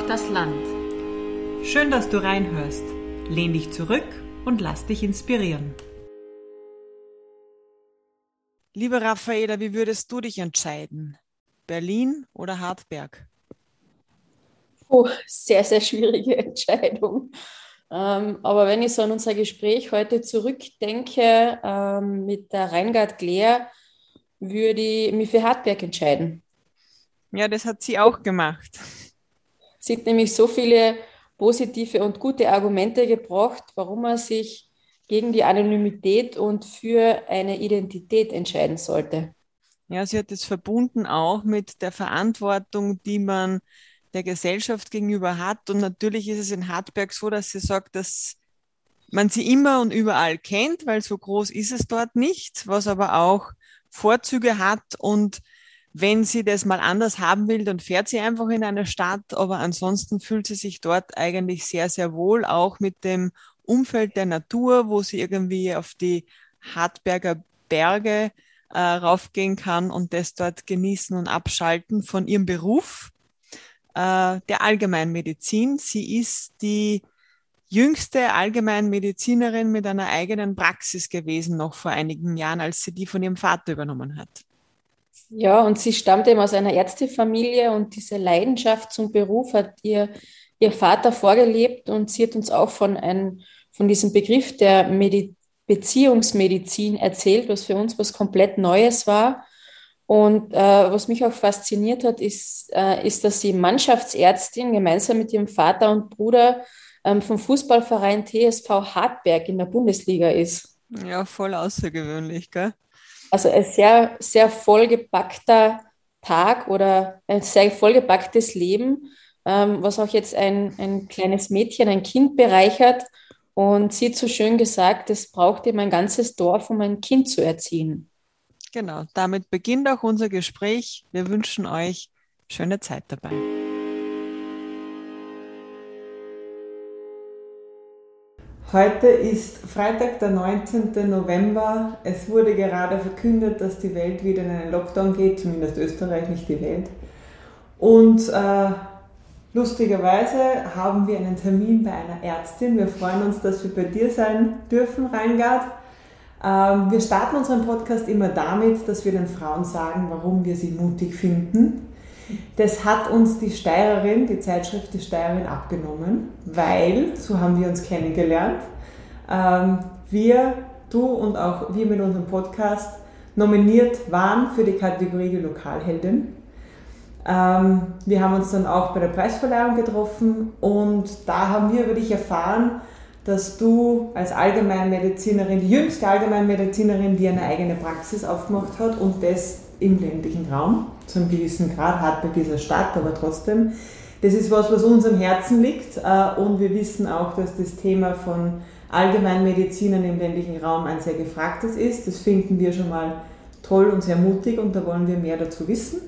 Braucht das Land. Schön, dass du reinhörst. Lehn dich zurück und lass dich inspirieren. Liebe Raffaela, wie würdest du dich entscheiden? Berlin oder Hartberg? Oh, sehr, sehr schwierige Entscheidung. Ähm, aber wenn ich so an unser Gespräch heute zurückdenke ähm, mit der Reingard Glär, würde ich mich für Hartberg entscheiden. Ja, das hat sie auch gemacht. Hat nämlich so viele positive und gute Argumente gebracht, warum man sich gegen die Anonymität und für eine Identität entscheiden sollte. Ja, sie hat es verbunden auch mit der Verantwortung, die man der Gesellschaft gegenüber hat. Und natürlich ist es in Hartberg so, dass sie sagt, dass man sie immer und überall kennt, weil so groß ist es dort nicht, was aber auch Vorzüge hat und wenn sie das mal anders haben will, dann fährt sie einfach in eine Stadt, aber ansonsten fühlt sie sich dort eigentlich sehr, sehr wohl, auch mit dem Umfeld der Natur, wo sie irgendwie auf die Hartberger Berge äh, raufgehen kann und das dort genießen und abschalten von ihrem Beruf äh, der Allgemeinmedizin. Sie ist die jüngste Allgemeinmedizinerin mit einer eigenen Praxis gewesen, noch vor einigen Jahren, als sie die von ihrem Vater übernommen hat. Ja, und sie stammt eben aus einer Ärztefamilie und diese Leidenschaft zum Beruf hat ihr ihr Vater vorgelebt und sie hat uns auch von, ein, von diesem Begriff der Medi Beziehungsmedizin erzählt, was für uns was komplett Neues war. Und äh, was mich auch fasziniert hat, ist, äh, ist, dass sie Mannschaftsärztin gemeinsam mit ihrem Vater und Bruder ähm, vom Fußballverein TSV Hartberg in der Bundesliga ist. Ja, voll außergewöhnlich, gell? Also ein sehr, sehr vollgepackter Tag oder ein sehr vollgepacktes Leben, ähm, was auch jetzt ein, ein kleines Mädchen, ein Kind bereichert. Und sie hat so schön gesagt, es braucht eben ein ganzes Dorf, um ein Kind zu erziehen. Genau, damit beginnt auch unser Gespräch. Wir wünschen euch schöne Zeit dabei. Heute ist Freitag, der 19. November. Es wurde gerade verkündet, dass die Welt wieder in einen Lockdown geht, zumindest Österreich, nicht die Welt. Und äh, lustigerweise haben wir einen Termin bei einer Ärztin. Wir freuen uns, dass wir bei dir sein dürfen, Reingard. Ähm, wir starten unseren Podcast immer damit, dass wir den Frauen sagen, warum wir sie mutig finden. Das hat uns die Steirerin, die Zeitschrift Die Steirerin abgenommen, weil, so haben wir uns kennengelernt, ähm, wir, du und auch wir mit unserem Podcast nominiert waren für die Kategorie die Lokalheldin. Ähm, wir haben uns dann auch bei der Preisverleihung getroffen und da haben wir über dich erfahren, dass du als Allgemeinmedizinerin, die jüngste Allgemeinmedizinerin, die eine eigene Praxis aufgemacht hat und das im ländlichen Raum, zu einem gewissen Grad, hat bei dieser Stadt, aber trotzdem. Das ist was, was uns am Herzen liegt äh, und wir wissen auch, dass das Thema von Allgemeinmedizinern im ländlichen Raum ein sehr gefragtes ist. Das finden wir schon mal toll und sehr mutig und da wollen wir mehr dazu wissen.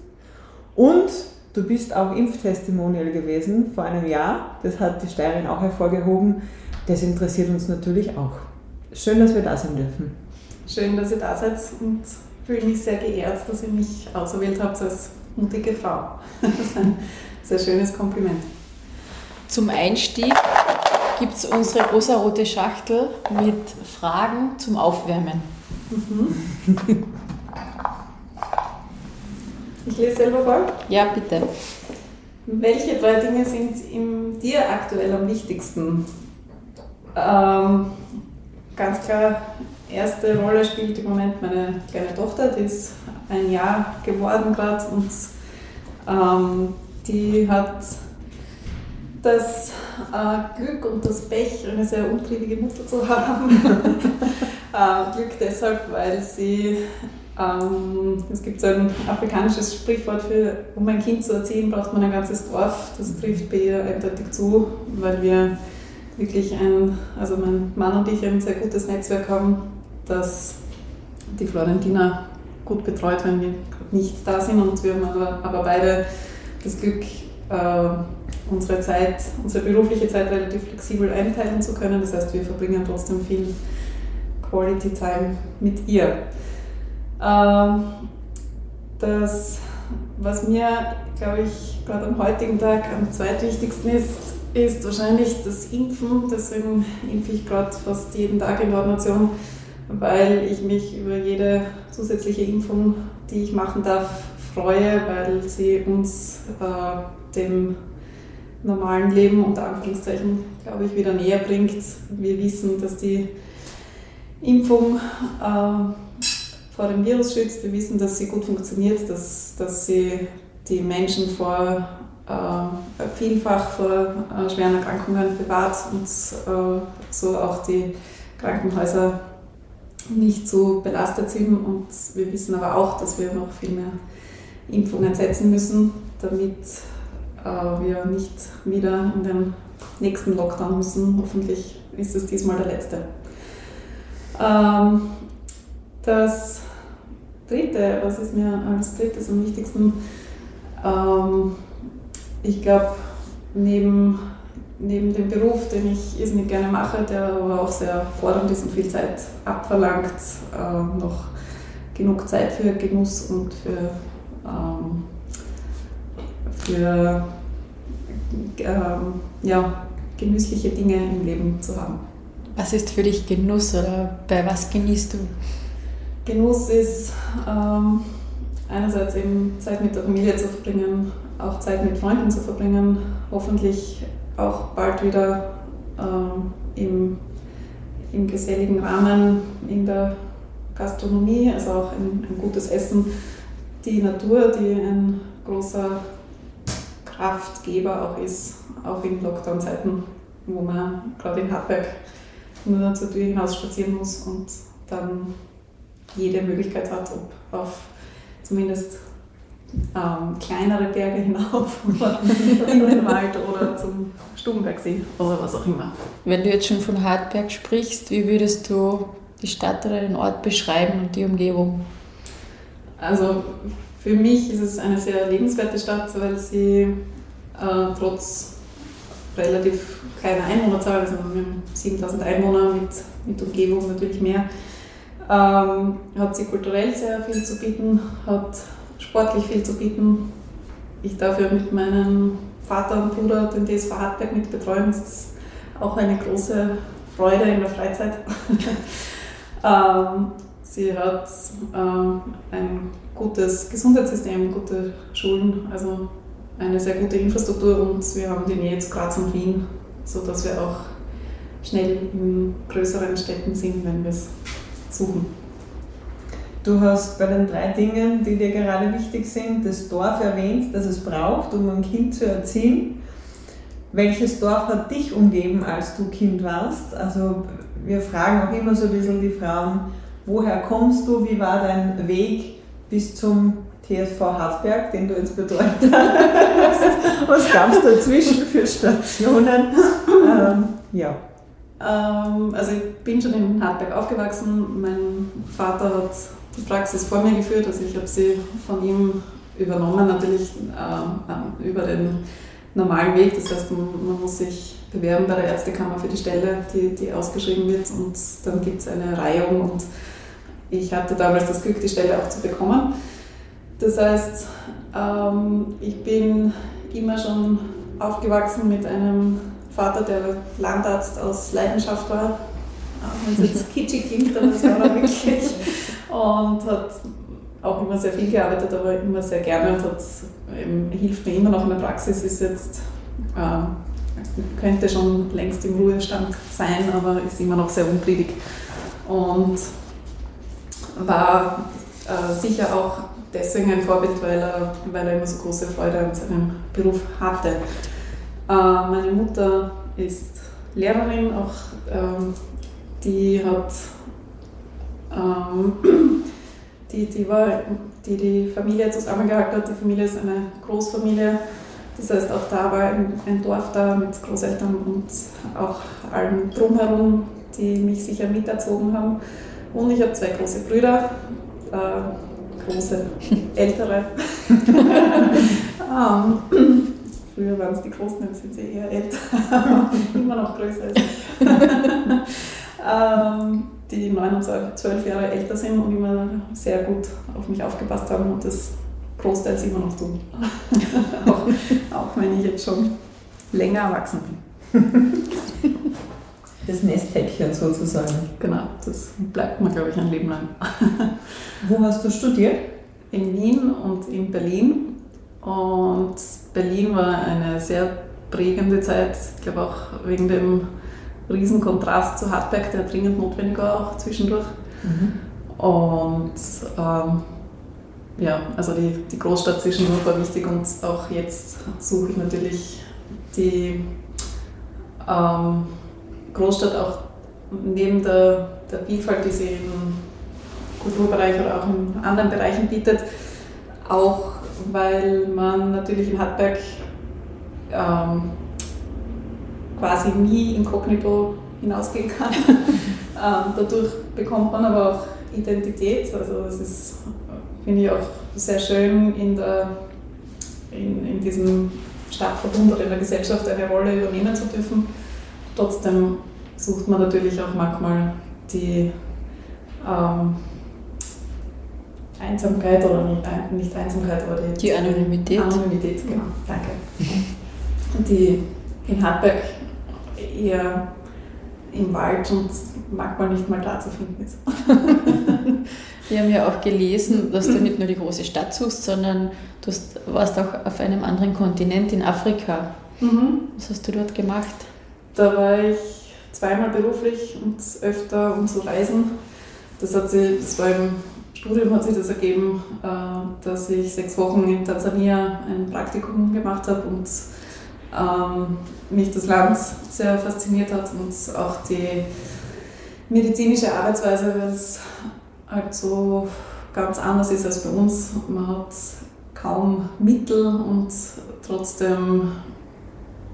Und du bist auch Impftestimonial gewesen vor einem Jahr, das hat die Steirerin auch hervorgehoben. Das interessiert uns natürlich auch. Schön, dass wir da sein dürfen. Schön, dass ihr da seid und fühle mich sehr geehrt, dass ihr mich auserwählt habt als mutige Frau. Das ist ein sehr schönes Kompliment. Zum Einstieg gibt es unsere rosa-rote Schachtel mit Fragen zum Aufwärmen. Mhm. Ich lese selber vor. Ja, bitte. Welche drei Dinge sind in dir aktuell am wichtigsten? Ähm, ganz klar erste Rolle spielt im Moment meine kleine Tochter, die ist ein Jahr geworden gerade und ähm, die hat das äh, Glück und das Pech, eine sehr untriebige Mutter zu haben. äh, Glück deshalb, weil sie, ähm, es gibt so ein afrikanisches Sprichwort für, um ein Kind zu erziehen, braucht man ein ganzes Dorf. Das trifft bei ihr eindeutig zu, weil wir wirklich ein, also mein Mann und ich ein sehr gutes Netzwerk haben dass die Florentina gut betreut, wenn wir nicht da sind und wir haben aber, aber beide das Glück, äh, unsere Zeit, unsere berufliche Zeit relativ flexibel einteilen zu können. Das heißt, wir verbringen trotzdem viel Quality Time mit ihr. Ähm, das was mir, glaube ich, gerade am heutigen Tag am zweitwichtigsten ist, ist wahrscheinlich das Impfen. Deswegen impfe ich gerade fast jeden Tag in der Ordination, weil ich mich über jede zusätzliche Impfung, die ich machen darf, freue, weil sie uns äh, dem normalen Leben unter Anführungszeichen, glaube ich, wieder näher bringt. Wir wissen, dass die Impfung äh, vor dem Virus schützt. Wir wissen, dass sie gut funktioniert, dass, dass sie die Menschen vor vielfach vor äh, schweren Erkrankungen bewahrt und äh, so auch die Krankenhäuser nicht so belastet sind. Und wir wissen aber auch, dass wir noch viel mehr Impfungen setzen müssen, damit äh, wir nicht wieder in den nächsten Lockdown müssen. Hoffentlich ist es diesmal der letzte. Ähm, das dritte, was ist mir als drittes am wichtigsten? Ich glaube, neben, neben dem Beruf, den ich irrsinnig gerne mache, der aber auch sehr fordernd ist und viel Zeit abverlangt, äh, noch genug Zeit für Genuss und für, ähm, für ähm, ja, genüssliche Dinge im Leben zu haben. Was ist für dich Genuss oder bei was genießt du? Genuss ist ähm, einerseits eben Zeit mit der Familie zu verbringen, auch Zeit mit Freunden zu verbringen, hoffentlich auch bald wieder ähm, im, im geselligen Rahmen in der Gastronomie, also auch ein, ein gutes Essen, die Natur, die ein großer Kraftgeber auch ist, auch in Lockdown-Zeiten, wo man gerade in Hartberg nur zur Tür hinaus spazieren muss und dann jede Möglichkeit hat, ob auf zumindest ähm, kleinere Berge hinauf oder in den Wald oder zum Stubenbergsee oder was auch immer. Wenn du jetzt schon von Hartberg sprichst, wie würdest du die Stadt oder den Ort beschreiben und die Umgebung? Also für mich ist es eine sehr lebenswerte Stadt, weil sie äh, trotz relativ kleiner Einwohnerzahl, also wir haben 7000 Einwohner mit, mit Umgebung natürlich mehr, ähm, hat sie kulturell sehr viel zu bieten, hat sportlich viel zu bieten. Ich darf ja mit meinem Vater und Bruder den DSV Hartberg mit betreuen. Das ist auch eine große Freude in der Freizeit. ähm, sie hat ähm, ein gutes Gesundheitssystem, gute Schulen, also eine sehr gute Infrastruktur und wir haben die Nähe zu Graz und Wien, sodass wir auch schnell in größeren Städten sind, wenn wir es suchen. Du hast bei den drei Dingen, die dir gerade wichtig sind, das Dorf erwähnt, das es braucht, um ein Kind zu erziehen. Welches Dorf hat dich umgeben, als du Kind warst? Also wir fragen auch immer so ein bisschen die Frauen, woher kommst du, wie war dein Weg bis zum TSV Hartberg, den du jetzt betreut hast? Was gab es dazwischen für Stationen? Ähm, ja. Ähm, also ich bin schon in Hartberg aufgewachsen. Mein Vater hat die Praxis vor mir geführt, also ich habe sie von ihm übernommen, natürlich äh, über den normalen Weg. Das heißt, man, muss sich bewerben bei der Ärztekammer für die Stelle, die, die ausgeschrieben wird und dann gibt es eine Reihung und ich hatte damals das Glück, die Stelle auch zu bekommen. Das heißt, ähm, ich bin immer schon aufgewachsen mit einem Vater, der Landarzt aus Leidenschaft war. Wenn es jetzt kitschig klingt, aber das war wirklich. Und hat auch immer sehr viel gearbeitet, aber immer sehr gerne und hat, eben, hilft mir immer noch in der Praxis, ist jetzt, äh, könnte schon längst im Ruhestand sein, aber ist immer noch sehr untriebig. Und war äh, sicher auch deswegen ein Vorbild, weil er, weil er immer so große Freude an seinem Beruf hatte. Äh, meine Mutter ist Lehrerin, auch ähm, die hat ähm, die, die, war, die die Familie zusammengehalten hat. Die Familie ist eine Großfamilie. Das heißt, auch da war ein, ein Dorf da mit Großeltern und auch allen drumherum, die mich sicher miterzogen haben. Und ich habe zwei große Brüder, äh, große, ältere. um, ähm, Früher waren es die Großen, jetzt sind sie eher älter, immer noch größer ich. ähm, die neun und zwölf Jahre älter sind und immer sehr gut auf mich aufgepasst haben und das großteils immer noch tun. auch, auch wenn ich jetzt schon länger erwachsen bin. Das Nesthäkchen sozusagen. Genau, das bleibt mir, glaube ich, ein Leben lang. Wo hast du studiert? In Wien und in Berlin. Und Berlin war eine sehr prägende Zeit, ich glaube auch wegen dem Riesenkontrast zu Hartberg, der dringend notwendig war auch zwischendurch. Mhm. Und ähm, ja, also die, die Großstadt zwischendurch war wichtig und auch jetzt suche ich natürlich die ähm, Großstadt auch neben der, der Vielfalt, die sie im Kulturbereich oder auch in anderen Bereichen bietet, auch weil man natürlich in Hartberg ähm, quasi nie inkognito hinausgehen kann. ähm, dadurch bekommt man aber auch Identität. Also es ist, finde ich, auch sehr schön in, der, in, in diesem Stadtverbund oder in der Gesellschaft eine Rolle übernehmen zu dürfen. Trotzdem sucht man natürlich auch manchmal die ähm, Einsamkeit oder nicht, nicht Einsamkeit, aber die, die Anonymität. Anonymität, genau, danke. Die in Hartberg eher im Wald und manchmal nicht mal da zu finden ist. Wir haben ja auch gelesen, dass du nicht nur die große Stadt suchst, sondern du warst auch auf einem anderen Kontinent in Afrika. Mhm. Was hast du dort gemacht? Da war ich zweimal beruflich und öfter um zu reisen. Das, hat sich, das war im Studium hat sich das ergeben, äh, dass ich sechs Wochen in Tansania ein Praktikum gemacht habe und ähm, mich das Land sehr fasziniert hat und auch die medizinische Arbeitsweise, weil es halt so ganz anders ist als bei uns. Man hat kaum Mittel und trotzdem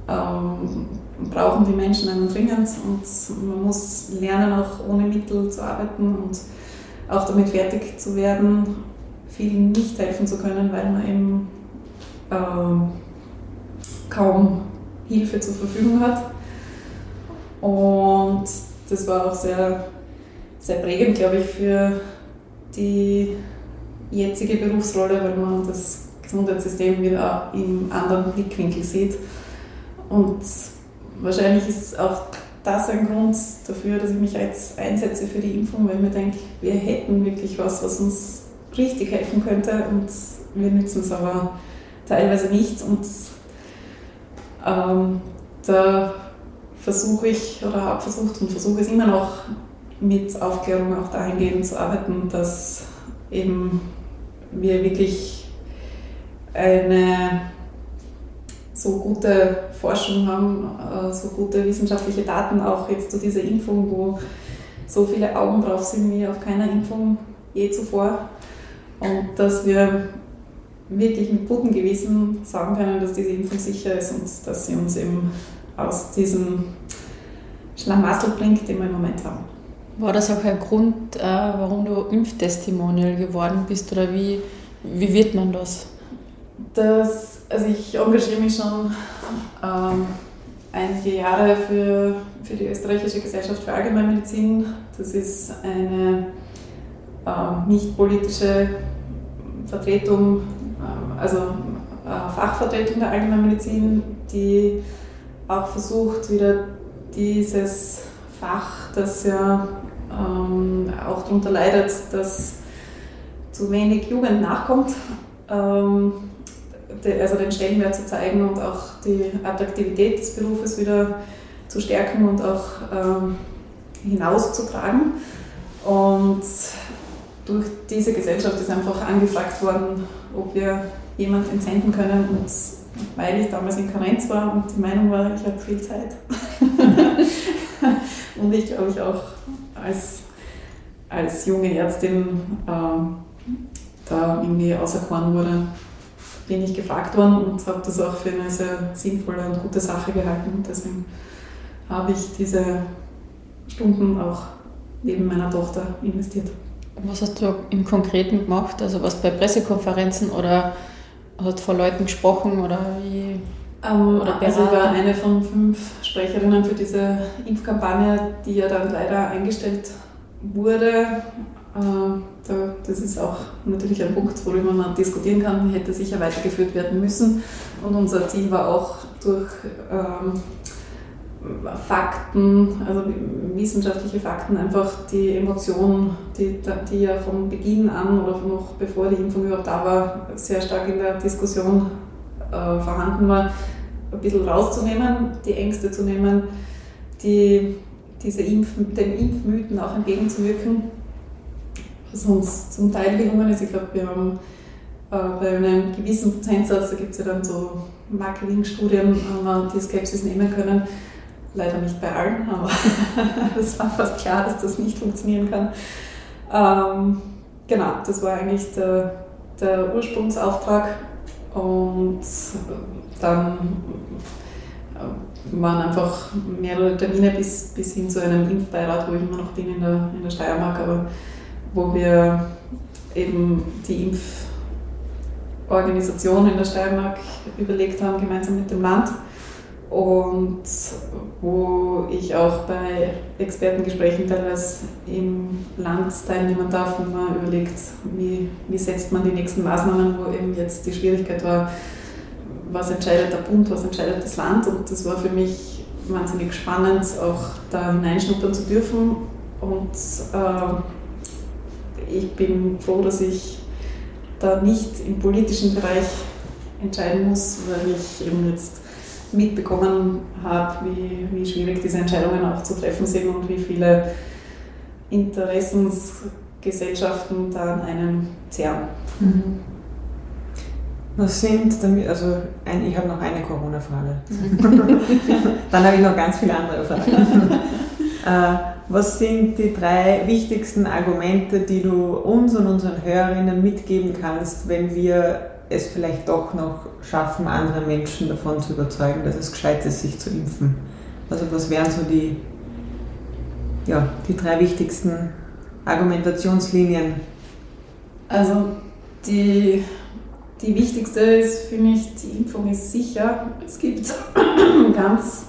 ähm, brauchen die Menschen einen dringend und man muss lernen, auch ohne Mittel zu arbeiten und auch damit fertig zu werden, vielen nicht helfen zu können, weil man eben ähm, kaum Hilfe zur Verfügung hat. Und das war auch sehr, sehr prägend, glaube ich, für die jetzige Berufsrolle, weil man das Gesundheitssystem wieder im anderen Blickwinkel sieht. Und wahrscheinlich ist auch das ein Grund dafür, dass ich mich jetzt einsetze für die Impfung, weil ich mir denke, wir hätten wirklich was, was uns richtig helfen könnte und wir nützen es aber teilweise nicht. Und ähm, da versuche ich oder habe versucht und versuche es immer noch mit Aufklärung auch dahingehend zu arbeiten, dass eben wir wirklich eine so gute Forschung haben, äh, so gute wissenschaftliche Daten auch jetzt zu dieser Impfung, wo so viele Augen drauf sind wie auf keiner Impfung je zuvor. Und dass wir wirklich mit gutem Gewissen sagen können, dass diese Impfung sicher ist und dass sie uns eben aus diesem Schlamassel bringt, den wir im Moment haben. War das auch ein Grund, äh, warum du Impftestimonial geworden bist oder wie, wie wird man das? Das, also ich engagiere mich schon ähm, einige Jahre für, für die österreichische Gesellschaft für Allgemeinmedizin. Das ist eine äh, nicht politische Vertretung also äh, Fachvertretung der Allgemeinmedizin, die auch versucht, wieder dieses Fach, das ja ähm, auch darunter leidet, dass zu wenig Jugend nachkommt, ähm, de, also den Stellenwert zu zeigen und auch die Attraktivität des Berufes wieder zu stärken und auch ähm, hinauszutragen. Und durch diese Gesellschaft ist einfach angefragt worden, ob wir jemand entsenden können. Und weil ich damals in Karenz war und die Meinung war, ich habe viel Zeit. und ich glaube ich auch als, als junge Ärztin äh, da irgendwie auserkoren wurde, bin ich gefragt worden und habe das auch für eine sehr sinnvolle und gute Sache gehalten. Und deswegen habe ich diese Stunden auch neben meiner Tochter investiert. Was hast du im Konkreten gemacht? Also was bei Pressekonferenzen oder hat vor Leuten gesprochen oder wie? Ähm, oder also ich war eine von fünf Sprecherinnen für diese Impfkampagne, die ja dann leider eingestellt wurde. Das ist auch natürlich ein Punkt, worüber man diskutieren kann, hätte sicher weitergeführt werden müssen. Und unser Ziel war auch durch ähm, Fakten, also wissenschaftliche Fakten, einfach die Emotionen, die, die ja von Beginn an oder noch bevor die Impfung überhaupt da war, sehr stark in der Diskussion äh, vorhanden war, ein bisschen rauszunehmen, die Ängste zu nehmen, die, diese Impf, den Impfmythen auch entgegenzuwirken, was uns zum Teil gelungen ist. Ich glaube, wir haben äh, bei einem gewissen Prozentsatz, da gibt es ja dann so Marketingstudien, wir die Skepsis nehmen können Leider nicht bei allen, aber es war fast klar, dass das nicht funktionieren kann. Ähm, genau, das war eigentlich der, der Ursprungsauftrag und dann äh, waren einfach mehrere Termine bis, bis hin zu einem Impfbeirat, wo ich immer noch bin in der, in der Steiermark, aber wo wir eben die Impforganisation in der Steiermark überlegt haben, gemeinsam mit dem Land und wo ich auch bei Expertengesprächen teilweise im Land teilnehmen darf und man überlegt, wie, wie setzt man die nächsten Maßnahmen, wo eben jetzt die Schwierigkeit war, was entscheidet der Bund, was entscheidet das Land? Und das war für mich wahnsinnig spannend, auch da hineinschnuppern zu dürfen. Und äh, ich bin froh, dass ich da nicht im politischen Bereich entscheiden muss, weil ich eben jetzt mitbekommen habe, wie, wie schwierig diese Entscheidungen auch zu treffen sind und wie viele Interessensgesellschaften da an einem zehren. Mhm. Was sind, also ein, ich habe noch eine Corona-Frage. Dann habe ich noch ganz viele andere Fragen. äh, was sind die drei wichtigsten Argumente, die du uns und unseren Hörerinnen mitgeben kannst, wenn wir es vielleicht doch noch schaffen, andere Menschen davon zu überzeugen, dass es gescheit ist, sich zu impfen? Also was wären so die, ja, die drei wichtigsten Argumentationslinien? Also die, die wichtigste ist für mich, die Impfung ist sicher. Es gibt ganz,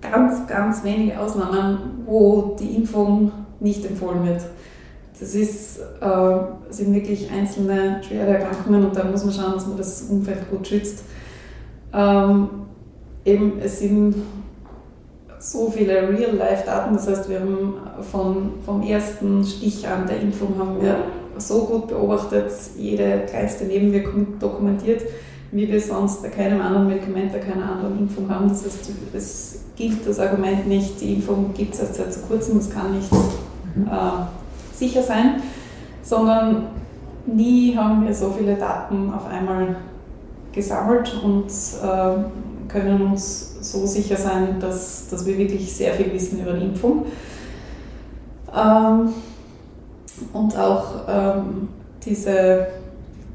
ganz, ganz wenige Ausnahmen, wo die Impfung nicht empfohlen wird. Das ist, äh, sind wirklich einzelne schwere Erkrankungen und da muss man schauen, dass man das Umfeld gut schützt. Ähm, eben, es sind so viele Real-Life-Daten, das heißt, wir haben von, vom ersten Stich an der Impfung haben wir so gut beobachtet, jede kleinste Nebenwirkung dokumentiert, wie wir sonst bei keinem anderen Medikament, bei keiner anderen Impfung haben. Das heißt, es gilt das Argument nicht, die Impfung gibt es erst seit zu kurzem, das kann nicht mhm. äh, sicher sein, sondern nie haben wir so viele Daten auf einmal gesammelt und äh, können uns so sicher sein, dass, dass wir wirklich sehr viel wissen über die Impfung. Ähm, und auch ähm, diese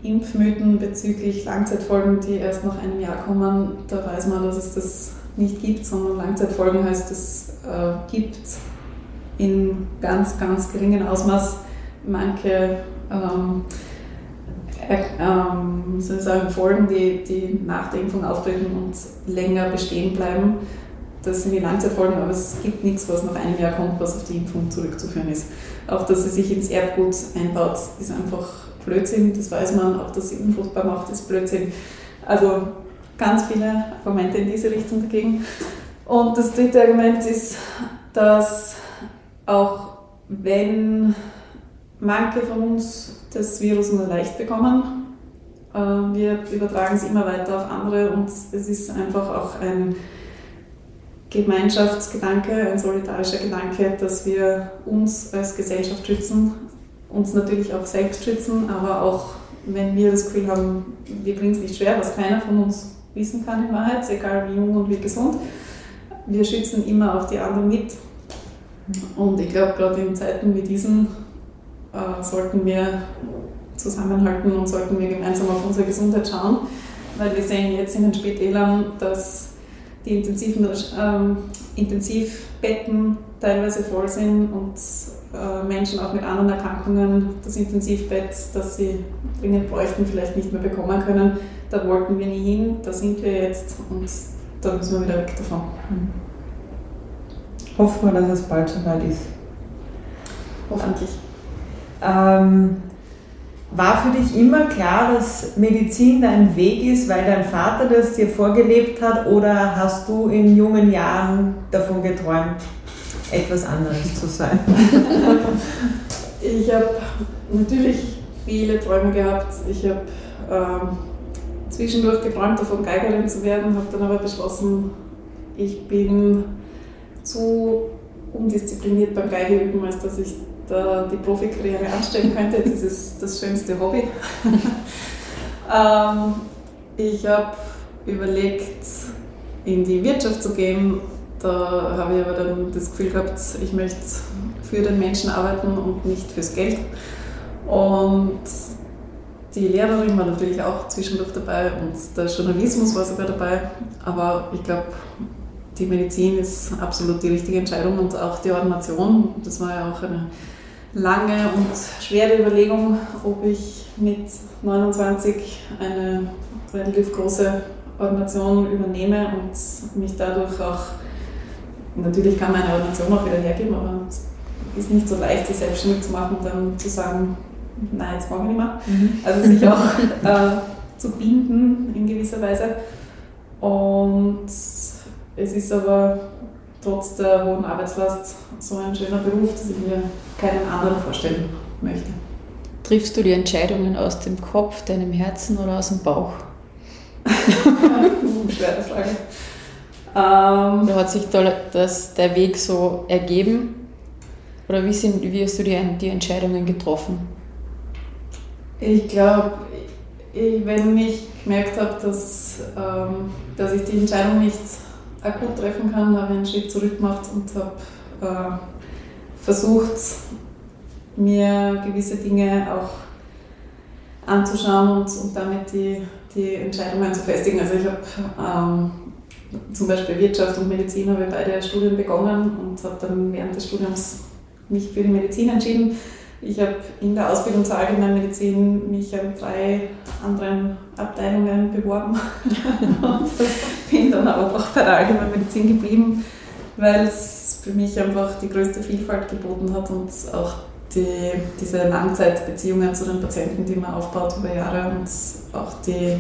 Impfmythen bezüglich Langzeitfolgen, die erst nach einem Jahr kommen, da weiß man, dass es das nicht gibt, sondern Langzeitfolgen heißt, es äh, gibt in ganz, ganz geringem Ausmaß manche ähm, äh, ähm, Folgen, die, die nach der Impfung auftreten und länger bestehen bleiben. Das sind die Langzeitfolgen, aber es gibt nichts, was nach einem Jahr kommt, was auf die Impfung zurückzuführen ist. Auch dass sie sich ins Erbgut einbaut, ist einfach Blödsinn, das weiß man. Auch dass sie unfruchtbar macht, ist Blödsinn. Also ganz viele Argumente in diese Richtung dagegen. Und das dritte Argument ist, dass auch wenn manche von uns das Virus nur leicht bekommen, äh, wir übertragen es immer weiter auf andere und es ist einfach auch ein Gemeinschaftsgedanke, ein solidarischer Gedanke, dass wir uns als Gesellschaft schützen, uns natürlich auch selbst schützen, aber auch wenn wir das Gefühl haben, wir kriegen es nicht schwer, was keiner von uns wissen kann in Wahrheit, egal wie jung und wie gesund, wir schützen immer auch die anderen mit und ich glaube, gerade in Zeiten wie diesen äh, sollten wir zusammenhalten und sollten wir gemeinsam auf unsere Gesundheit schauen, weil wir sehen jetzt in den Spitälern, dass die intensiven, ähm, Intensivbetten teilweise voll sind und äh, Menschen auch mit anderen Erkrankungen das Intensivbett, das sie dringend bräuchten, vielleicht nicht mehr bekommen können. Da wollten wir nie hin, da sind wir jetzt und da müssen wir wieder weg davon. Mhm hoffen wir, dass es bald soweit ist. Hoffentlich. Ähm, war für dich immer klar, dass Medizin dein Weg ist, weil dein Vater das dir vorgelebt hat oder hast du in jungen Jahren davon geträumt, etwas anderes zu sein? ich habe natürlich viele Träume gehabt. Ich habe ähm, zwischendurch geträumt davon, Geigerin zu werden, habe dann aber beschlossen, ich bin zu undiszipliniert beim Geigeüben, als dass ich da die Profikarriere anstellen könnte. Das ist das schönste Hobby. ähm, ich habe überlegt, in die Wirtschaft zu gehen. Da habe ich aber dann das Gefühl gehabt, ich möchte für den Menschen arbeiten und nicht fürs Geld. Und die Lehrerin war natürlich auch zwischendurch dabei und der Journalismus war sogar dabei. Aber ich glaube, die Medizin ist absolut die richtige Entscheidung und auch die Ordination. Das war ja auch eine lange und schwere Überlegung, ob ich mit 29 eine relativ große Ordination übernehme und mich dadurch auch, natürlich kann meine Ordination auch wieder hergeben, aber es ist nicht so leicht, sich selbstständig zu machen und dann zu sagen, nein, jetzt mag ich nicht mehr. Mhm. Also sich auch äh, zu binden in gewisser Weise. Und es ist aber trotz der hohen Arbeitslast so ein schöner Beruf, dass ich mir keinen anderen vorstellen möchte. Triffst du die Entscheidungen aus dem Kopf, deinem Herzen oder aus dem Bauch? Schwere Frage. Ähm, oder hat sich da das, der Weg so ergeben? Oder wie, sind, wie hast du die, die Entscheidungen getroffen? Ich glaube, wenn ich gemerkt habe, dass, ähm, dass ich die Entscheidung nicht akut treffen kann, habe ich einen Schritt zurück gemacht und habe äh, versucht, mir gewisse Dinge auch anzuschauen und, und damit die, die Entscheidungen zu festigen. Also ich habe ähm, zum Beispiel Wirtschaft und Medizin habe ich beide Studien begonnen und habe dann während des Studiums mich für die Medizin entschieden. Ich habe in der Ausbildung zur Allgemeinmedizin mich an drei anderen Abteilungen beworben und bin dann aber auch bei der Allgemeinmedizin geblieben, weil es für mich einfach die größte Vielfalt geboten hat und auch die, diese Langzeitbeziehungen zu den Patienten, die man aufbaut über Jahre und auch die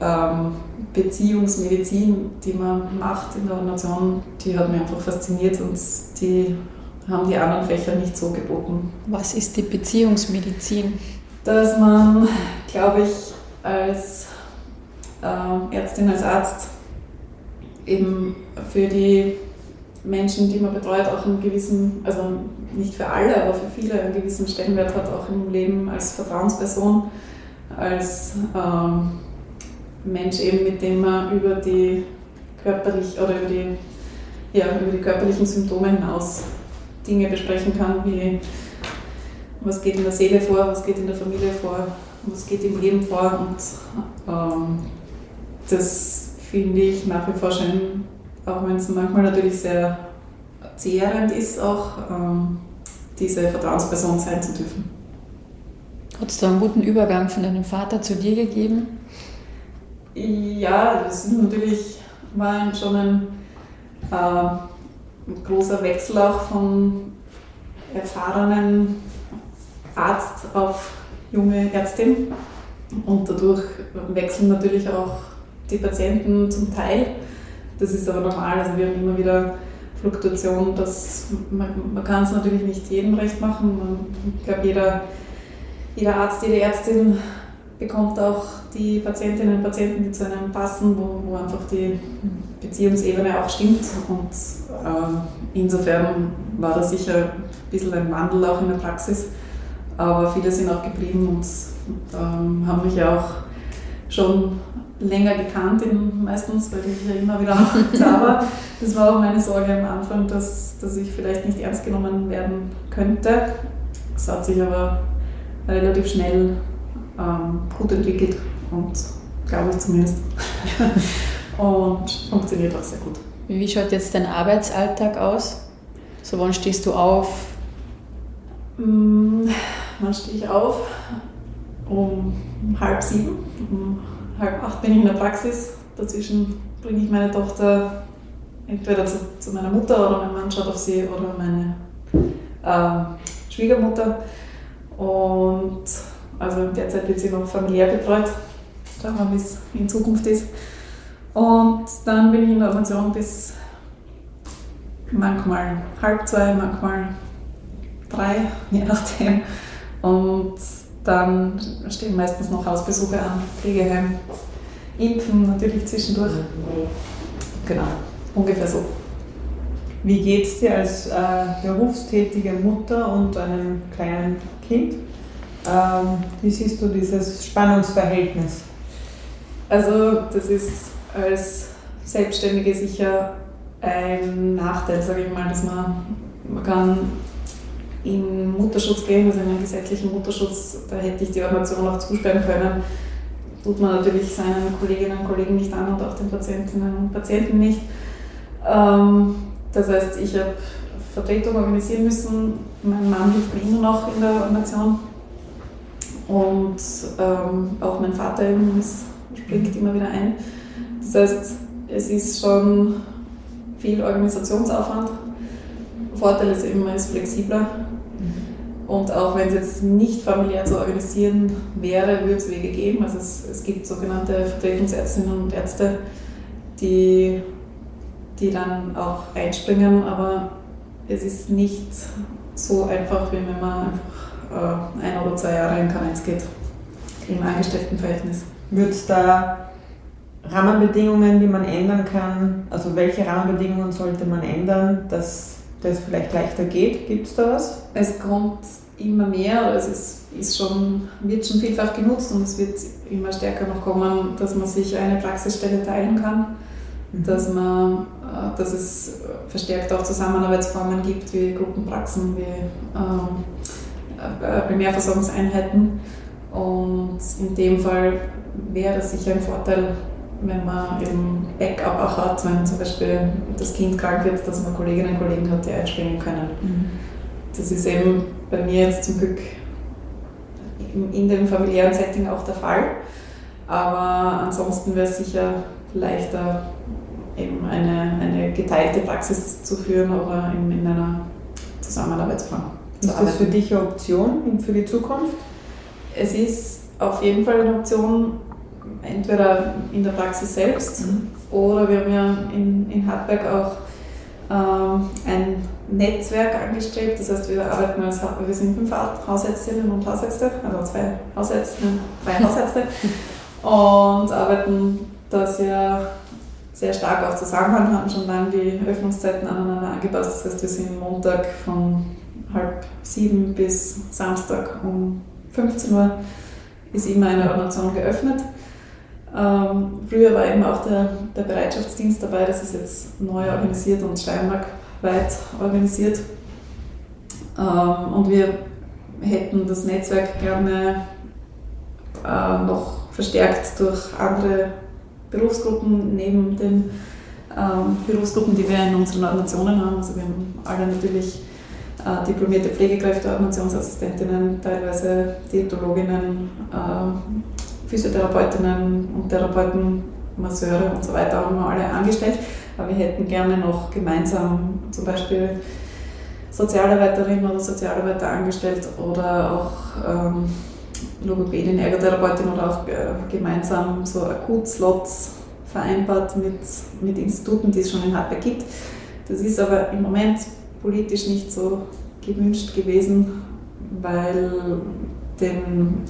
ähm, Beziehungsmedizin, die man macht in der Ordination, die hat mich einfach fasziniert und die haben die anderen Fächer nicht so geboten. Was ist die Beziehungsmedizin? Dass man, glaube ich, als äh, Ärztin, als Arzt eben für die Menschen, die man betreut, auch einen gewissen, also nicht für alle, aber für viele einen gewissen Stellenwert hat, auch im Leben als Vertrauensperson, als ähm, Mensch eben, mit dem man über die körperlich oder über die, ja, über die körperlichen Symptome hinaus Dinge besprechen kann, wie was geht in der Seele vor, was geht in der Familie vor, was geht im Leben vor. Und ähm, das finde ich nach wie vor schön, auch wenn es manchmal natürlich sehr zehrend ist, auch ähm, diese Vertrauensperson sein zu dürfen. Hat es da einen guten Übergang von deinem Vater zu dir gegeben? Ja, das ist natürlich war schon ein äh, ein großer Wechsel auch von erfahrenen Arzt auf junge Ärztin. Und dadurch wechseln natürlich auch die Patienten zum Teil. Das ist aber normal. Also wir haben immer wieder Fluktuation. Dass man, man kann es natürlich nicht jedem recht machen. Man, ich glaube, jeder, jeder Arzt, jede Ärztin bekommt auch die Patientinnen und Patienten, die zu einem passen, wo, wo einfach die Beziehungsebene auch stimmt. Und äh, insofern war da sicher ein bisschen ein Wandel auch in der Praxis. Aber viele sind auch geblieben und ähm, haben mich ja auch schon länger gekannt, meistens, weil ich ja immer wieder da war. Das war auch meine Sorge am Anfang, dass, dass ich vielleicht nicht ernst genommen werden könnte. Das hat sich aber relativ schnell ähm, gut entwickelt und glaube ich zumindest. und funktioniert auch sehr gut. Wie schaut jetzt dein Arbeitsalltag aus? So wann stehst du auf? Mm, wann stehe ich auf? Um halb sieben. Um halb acht bin ich in der Praxis. Dazwischen bringe ich meine Tochter entweder zu, zu meiner Mutter oder mein Mann schaut auf sie oder meine äh, Schwiegermutter und also derzeit wird sie noch familiär betreut, schauen wir, wie es in Zukunft ist. Und dann bin ich in der Pension bis manchmal halb zwei, manchmal drei, je nachdem. Und dann stehen meistens noch Hausbesuche an, Pflegeheim, Impfen natürlich zwischendurch. Genau, ungefähr so. Wie geht es dir als äh, berufstätige Mutter und einem kleinen Kind? Ähm, wie siehst du dieses Spannungsverhältnis? Also das ist als Selbstständige sicher ein Nachteil, sage ich mal, dass man, man kann in Mutterschutz gehen, also in einen gesetzlichen Mutterschutz, da hätte ich die Ordination auch zusperren können. Tut man natürlich seinen Kolleginnen und Kollegen nicht an und auch den Patientinnen und Patienten nicht. Ähm, das heißt, ich habe Vertretung organisieren müssen. Mein Mann hilft mir immer noch in der Ordination. Und ähm, auch mein Vater springt immer wieder ein. Das heißt, es ist schon viel Organisationsaufwand. Vorteil ist eben, man ist flexibler. Und auch wenn es jetzt nicht familiär zu organisieren wäre, würde es Wege geben. Also es, es gibt sogenannte Vertretungsärztinnen und Ärzte, die, die dann auch einspringen, aber es ist nicht so einfach, wie wenn man einfach äh, ein oder zwei Jahre in Karenz geht im Angestelltenverhältnis. Wird da Rahmenbedingungen, die man ändern kann? Also welche Rahmenbedingungen sollte man ändern, dass das vielleicht leichter geht? Gibt es da was? Es kommt immer mehr, es ist schon, wird schon vielfach genutzt und es wird immer stärker noch kommen, dass man sich eine Praxisstelle teilen kann, mhm. dass, man, äh, dass es verstärkt auch Zusammenarbeitsformen gibt wie Gruppenpraxen, wie ähm, äh, Primärversorgungseinheiten und in dem Fall wäre das sicher ein Vorteil, wenn man eben Backup auch hat, wenn zum Beispiel das Kind krank wird, dass man Kolleginnen und Kollegen hat, die einspringen können. Mhm. Das ist eben bei mir jetzt zum Glück in dem familiären Setting auch der Fall. Aber ansonsten wäre es sicher leichter, eben eine, eine geteilte Praxis zu führen oder in, in einer Zusammenarbeitsform. Ist das für dich eine Option für die Zukunft? Es ist auf jeden Fall eine Option, entweder in der Praxis selbst mhm. oder wir haben ja in, in Hartberg auch ähm, ein Netzwerk angestrebt. Das heißt, wir arbeiten als wir sind fünf Hausärztinnen und Hausärzte, also zwei Hausärztinnen, drei Hausärzte und arbeiten da sehr, sehr stark auch zusammen, haben schon lange die Öffnungszeiten aneinander angepasst. Das heißt, wir sind Montag von halb sieben bis Samstag um 15 Uhr ist immer eine Ordination geöffnet. Ähm, früher war eben auch der, der Bereitschaftsdienst dabei, das ist jetzt neu organisiert und steiermarkweit organisiert. Ähm, und wir hätten das Netzwerk gerne äh, noch verstärkt durch andere Berufsgruppen neben den ähm, Berufsgruppen, die wir in unseren Ordinationen haben. Also wir haben alle natürlich äh, diplomierte Pflegekräfte, Ordinationsassistentinnen, teilweise Diätologinnen, äh, Physiotherapeutinnen und Therapeuten, Masseure und so weiter haben wir alle angestellt. Aber wir hätten gerne noch gemeinsam zum Beispiel Sozialarbeiterin oder Sozialarbeiter angestellt oder auch ähm, Logopädin, Ergotherapeutin oder auch äh, gemeinsam so Akutslots vereinbart mit, mit Instituten, die es schon in Hartberg gibt. Das ist aber im Moment politisch nicht so gewünscht gewesen, weil den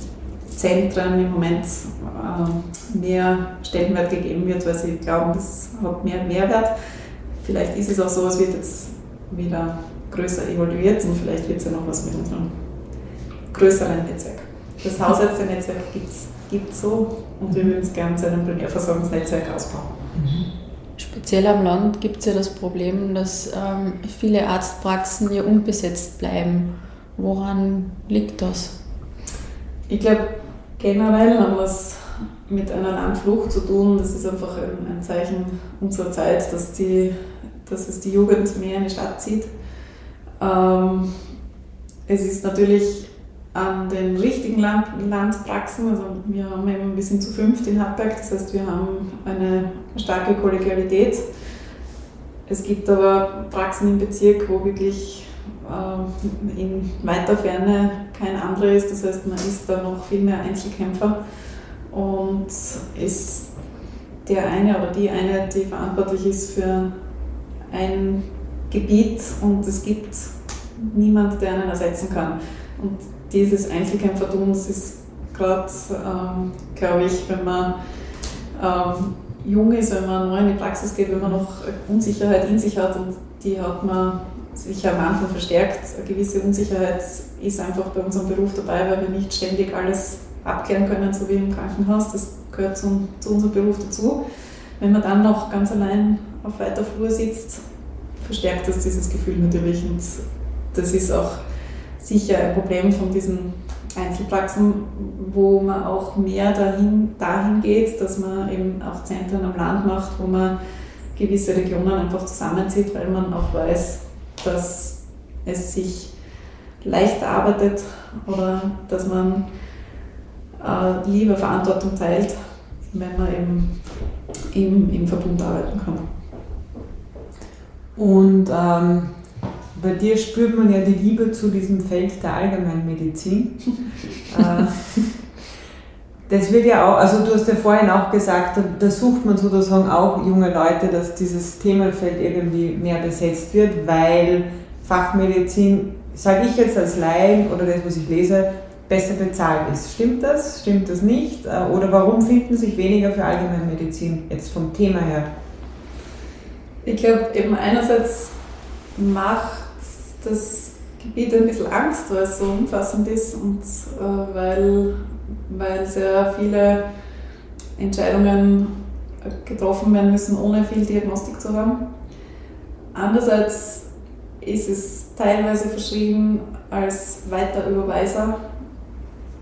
Zentren im Moment äh, mehr Stellenwert gegeben wird, weil sie glauben, das hat mehr Mehrwert. Vielleicht ist es auch so, es wird jetzt wieder größer evaluiert und vielleicht wird es ja noch was mit unserem größeren Netzwerk. Das Hausärzte-Netzwerk gibt es so und wir würden es gerne zu einem Primärversorgungsnetzwerk ausbauen. Speziell am Land gibt es ja das Problem, dass ähm, viele Arztpraxen ja unbesetzt bleiben. Woran liegt das? Ich glaube, Generell haben wir es mit einer Landflucht zu tun. Das ist einfach ein, ein Zeichen unserer Zeit, dass, die, dass es die Jugend mehr in die Stadt zieht. Ähm, es ist natürlich an den richtigen Land, Landpraxen, also wir haben eben, wir sind zu fünft in Hartberg, das heißt wir haben eine starke Kollegialität. Es gibt aber Praxen im Bezirk, wo wirklich in weiter Ferne kein anderer ist. Das heißt, man ist da noch viel mehr Einzelkämpfer und ist der eine oder die eine, die verantwortlich ist für ein Gebiet und es gibt niemand, der einen ersetzen kann. Und dieses Einzelkämpfertum, das ist gerade, ähm, glaube ich, wenn man ähm, jung ist, wenn man neu in die Praxis geht, wenn man noch Unsicherheit in sich hat und die hat man sicher am Anfang verstärkt. Eine gewisse Unsicherheit ist einfach bei unserem Beruf dabei, weil wir nicht ständig alles abklären können, so wie im Krankenhaus. Das gehört zu, zu unserem Beruf dazu. Wenn man dann noch ganz allein auf weiter Flur sitzt, verstärkt das dieses Gefühl natürlich. Und das ist auch sicher ein Problem von diesen Einzelpraxen, wo man auch mehr dahin, dahin geht, dass man eben auch Zentren am Land macht, wo man gewisse Regionen einfach zusammenzieht, weil man auch weiß, dass es sich leicht arbeitet oder dass man äh, lieber Verantwortung teilt, wenn man eben im, im Verbund arbeiten kann. Und ähm, bei dir spürt man ja die Liebe zu diesem Feld der Allgemeinmedizin. Äh, das wird ja auch, also du hast ja vorhin auch gesagt, da sucht man sozusagen auch junge Leute, dass dieses Themenfeld irgendwie mehr besetzt wird, weil Fachmedizin, sage ich jetzt als Laien oder das, was ich lese, besser bezahlt ist. Stimmt das? Stimmt das nicht? Äh, oder warum finden sich weniger für Allgemeinmedizin jetzt vom Thema her? Ich glaube eben einerseits macht das Gebiet ein bisschen Angst, weil es so umfassend ist und äh, weil, weil sehr viele Entscheidungen getroffen werden müssen, ohne viel Diagnostik zu haben. Andererseits ist es teilweise verschrieben als Weiterüberweiser,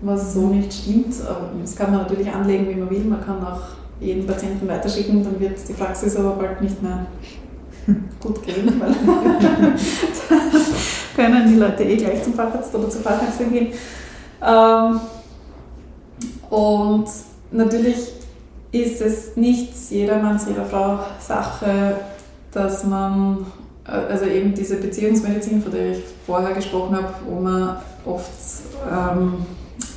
was so nicht stimmt. Das kann man natürlich anlegen, wie man will. Man kann auch jeden Patienten weiterschicken, dann wird die Praxis aber bald nicht mehr gut gehen, weil können die Leute eh gleich zum Facharzt oder zur Fachärztin gehen. Ähm, und natürlich ist es nicht jedermanns, jeder Frau Sache, dass man, also eben diese Beziehungsmedizin, von der ich vorher gesprochen habe, wo man oft ähm,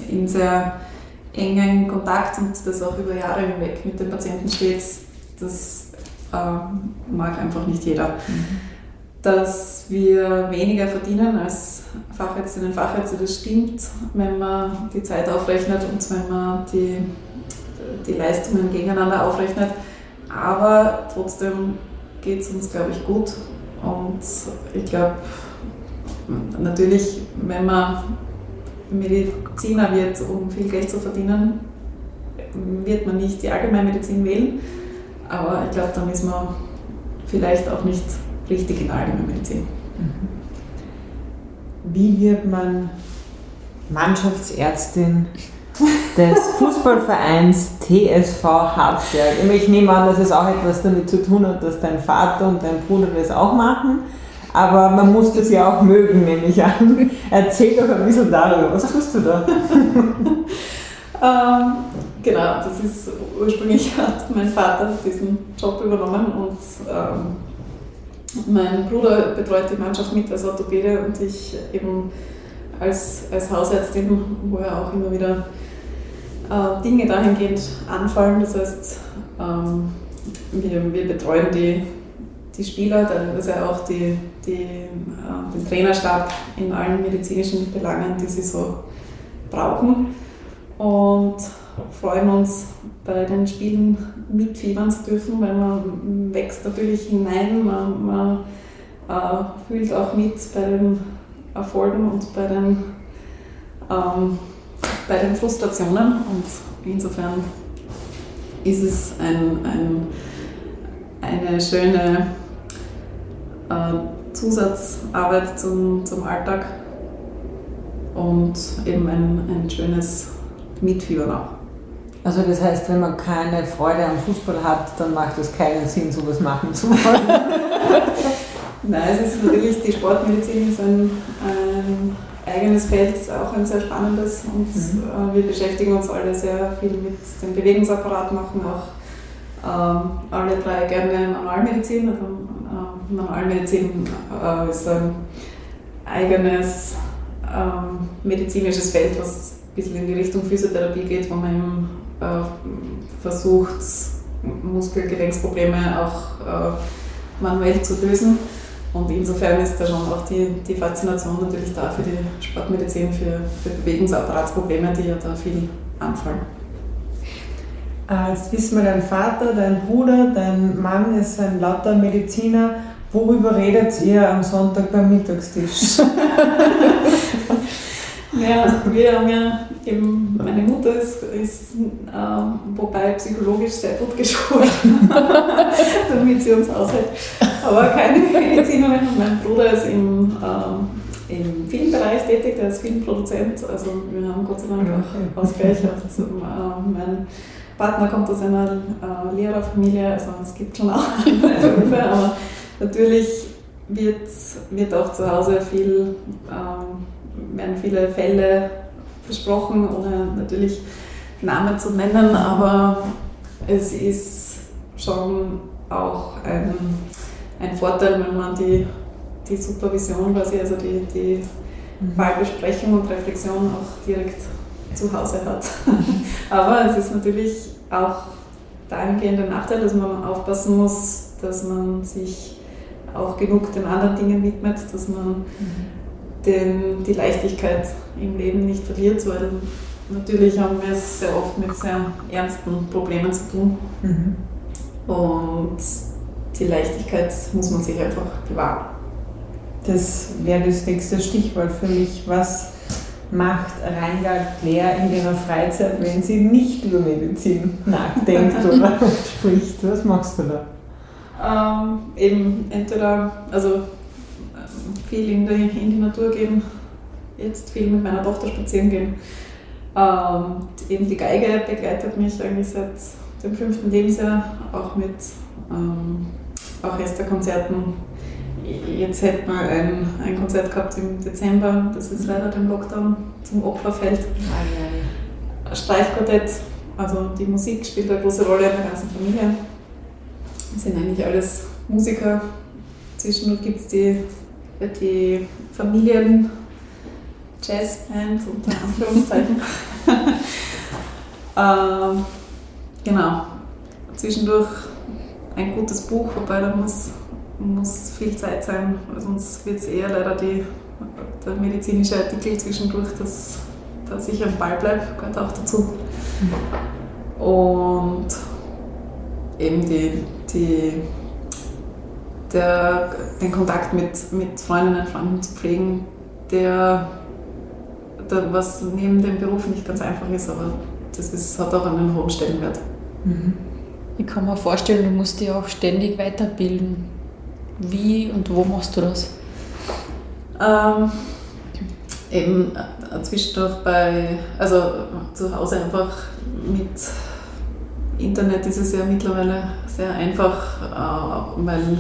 in sehr engen Kontakt und das auch über Jahre hinweg mit den Patienten steht, das ähm, mag einfach nicht jeder. Mhm. Dass wir weniger verdienen als Fachärztinnen und Fachärzte, das stimmt, wenn man die Zeit aufrechnet und wenn man die, die Leistungen gegeneinander aufrechnet. Aber trotzdem geht es uns, glaube ich, gut. Und ich glaube, natürlich, wenn man Mediziner wird, um viel Geld zu verdienen, wird man nicht die Allgemeinmedizin wählen. Aber ich glaube, dann ist man vielleicht auch nicht richtig in Allgemeinmedizin. Mhm. Wie wird man Mannschaftsärztin des Fußballvereins TSV Harzberg? Ich nehme an, dass es auch etwas damit zu tun hat, dass dein Vater und dein Bruder das auch machen. Aber man muss das ja auch mögen, nehme ich an. Erzähl doch ein bisschen darüber. Was tust du da? ähm, Genau, das ist ursprünglich hat mein Vater diesen Job übernommen und ähm, mein Bruder betreut die Mannschaft mit als Orthopäde und ich eben als, als Hausärztin, wo ja auch immer wieder äh, Dinge dahingehend anfallen. Das heißt, ähm, wir, wir betreuen die, die Spieler, teilweise auch die, die, äh, den Trainerstab in allen medizinischen Belangen, die sie so brauchen. Und freuen uns bei den Spielen mitfiebern zu dürfen, weil man wächst natürlich hinein, man, man äh, fühlt auch mit bei den Erfolgen und bei den, ähm, bei den Frustrationen und insofern ist es ein, ein, eine schöne äh, Zusatzarbeit zum, zum Alltag und eben ein, ein schönes Mitfiebern auch. Also das heißt, wenn man keine Freude am Fußball hat, dann macht es keinen Sinn, sowas machen zu wollen. Nein, es ist natürlich, die Sportmedizin ist ein, ein eigenes Feld, ist auch ein sehr spannendes und mhm. äh, wir beschäftigen uns alle sehr viel mit dem Bewegungsapparat, machen auch äh, alle drei gerne Manualmedizin. Also, äh, Manualmedizin äh, ist ein eigenes ähm, medizinisches Feld, was ein bisschen in die Richtung Physiotherapie geht, wo man eben, versucht, Muskel-Gelenksprobleme auch äh, manuell zu lösen. Und insofern ist da schon auch die, die Faszination natürlich da für die Sportmedizin, für, für Bewegungsapparatsprobleme, die ja da viel anfallen. Äh, jetzt wissen wir, dein Vater, dein Bruder, dein Mann ist ein lauter Mediziner. Worüber redet ihr am Sonntag beim Mittagstisch? ja, wir haben ja eben, meine Mutter ist, ist ähm, wobei psychologisch sehr gut geschult, damit sie uns aushält, aber keine Medizinerin. Und mein Bruder ist im, ähm, im Filmbereich tätig, der ist Filmproduzent, also wir haben Gott sei Dank auch Ausgleich. Äh, mein Partner kommt aus einer äh, Lehrerfamilie, also es gibt schon auch Berufe, aber natürlich wird, wird auch zu Hause viel, ähm, werden viele Fälle besprochen, ohne natürlich Namen zu nennen, aber es ist schon auch ein, ein Vorteil, wenn man die, die Supervision quasi, also die, die mhm. Fallbesprechung und Reflexion auch direkt zu Hause hat. aber es ist natürlich auch dahingehend ein Nachteil, dass man aufpassen muss, dass man sich auch genug den anderen Dingen widmet, dass man mhm. Den, die Leichtigkeit im Leben nicht verliert, weil natürlich haben wir es sehr oft mit sehr ernsten Problemen zu tun. Mhm. Und die Leichtigkeit muss man sich einfach bewahren. Das wäre das nächste Stichwort für mich. Was macht Reingard Claire in ihrer Freizeit, wenn sie nicht über Medizin nachdenkt oder spricht? Was machst du da? Ähm, eben entweder also viel in die, in die Natur gehen, jetzt viel mit meiner Tochter spazieren gehen. Ähm, eben die Geige begleitet mich eigentlich seit dem fünften Lebensjahr, auch mit ähm, Orchesterkonzerten. Jetzt hätten wir ein, ein Konzert gehabt im Dezember, das ist leider dem Lockdown zum Opfer fällt. Streichquartett, also die Musik spielt eine große Rolle in der ganzen Familie sind eigentlich alles Musiker. Zwischendurch gibt es die, die Familien Jazzband unter Anführungszeichen. ähm, genau. Zwischendurch ein gutes Buch, wobei da muss, muss viel Zeit sein, sonst wird es eher leider die, der medizinische Artikel zwischendurch, dass, dass ich am Ball bleibe, gehört auch dazu. Mhm. Und eben die die, der, den Kontakt mit, mit Freundinnen und Freunden zu pflegen, der, der, was neben dem Beruf nicht ganz einfach ist, aber das ist, hat auch einen hohen Stellenwert. Mhm. Ich kann mir vorstellen, du musst dich auch ständig weiterbilden. Wie und wo machst du das? Ähm, eben äh, zwischendurch bei, also zu Hause einfach mit Internet ist es ja mittlerweile sehr einfach, äh, weil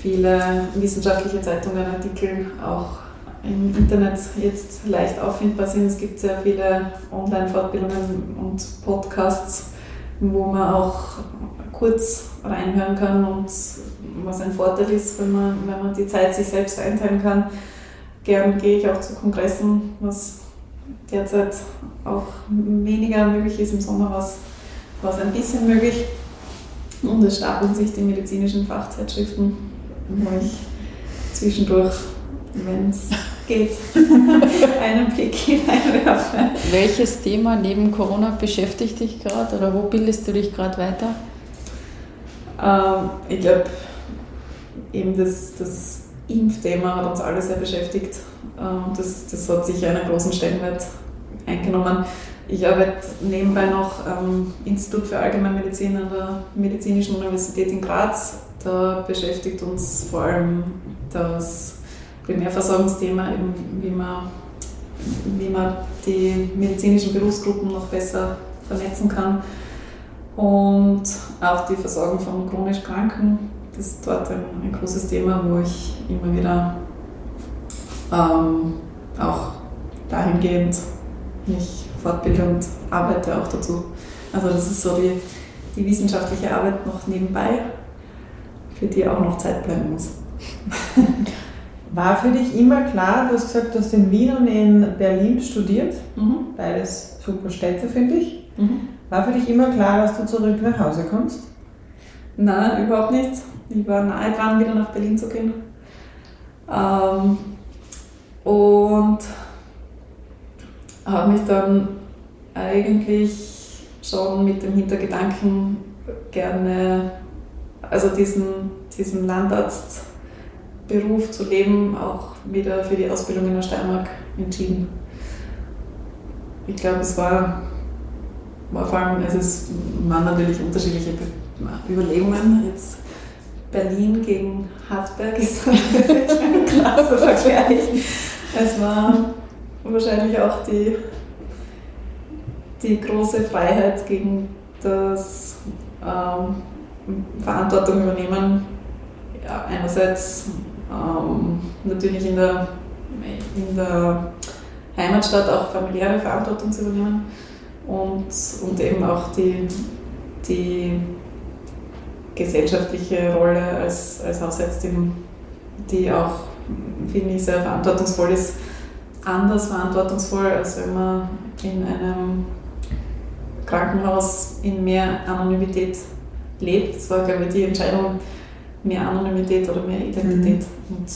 viele wissenschaftliche Zeitungen, Artikel auch im Internet jetzt leicht auffindbar sind. Es gibt sehr viele Online-Fortbildungen und Podcasts, wo man auch kurz reinhören kann und was ein Vorteil ist, wenn man, wenn man die Zeit sich selbst einteilen kann. Gern gehe ich auch zu Kongressen, was derzeit auch weniger möglich ist. Im Sommer was war es ein bisschen möglich. Und es stapeln sich die medizinischen Fachzeitschriften, wo ich zwischendurch, wenn es geht, einen Blick hineinwerfe. Welches Thema neben Corona beschäftigt dich gerade oder wo bildest du dich gerade weiter? Ähm, ich glaube, eben das, das Impfthema hat uns alle sehr beschäftigt. Ähm, das, das hat sicher einen großen Stellenwert eingenommen. Ich arbeite nebenbei noch am Institut für Allgemeinmedizin an der Medizinischen Universität in Graz. Da beschäftigt uns vor allem das Primärversorgungsthema, wie, man, wie man die medizinischen Berufsgruppen noch besser vernetzen kann. Und auch die Versorgung von chronisch Kranken. Das ist dort ein, ein großes Thema, wo ich immer wieder ähm, auch dahingehend mich fortbilde und arbeite auch dazu. Also das ist so die, die wissenschaftliche Arbeit noch nebenbei, für die auch noch Zeit bleiben muss. War für dich immer klar, du hast gesagt, du hast in Wien und in Berlin studiert, Mhm. beides super Städte, finde ich. Mhm. War für dich immer klar, dass du zurück nach Hause kommst? Nein, überhaupt nicht. Ich war nahe dran, wieder nach Berlin zu gehen. Ähm, und habe mich dann eigentlich schon mit dem Hintergedanken gerne, also diesen, diesen Landarztberuf zu leben, auch wieder für die Ausbildung in der Steiermark entschieden. Ich glaube, es war, war vor allem, also es waren natürlich unterschiedliche Be Überlegungen. Jetzt Berlin gegen Hartberg ist ein krasser Vergleich. Es war wahrscheinlich auch die, die große Freiheit gegen das ähm, Verantwortung übernehmen. Ja, einerseits ähm, natürlich in der, in der Heimatstadt auch familiäre Verantwortung zu übernehmen und, und eben auch die, die gesellschaftliche Rolle als, als Hausärztin, die auch, finde ich, sehr verantwortungsvoll ist, anders verantwortungsvoll, als wenn man in einem Krankenhaus in mehr Anonymität lebt. Das war, glaube ich, die Entscheidung, mehr Anonymität oder mehr Identität. Mhm. Und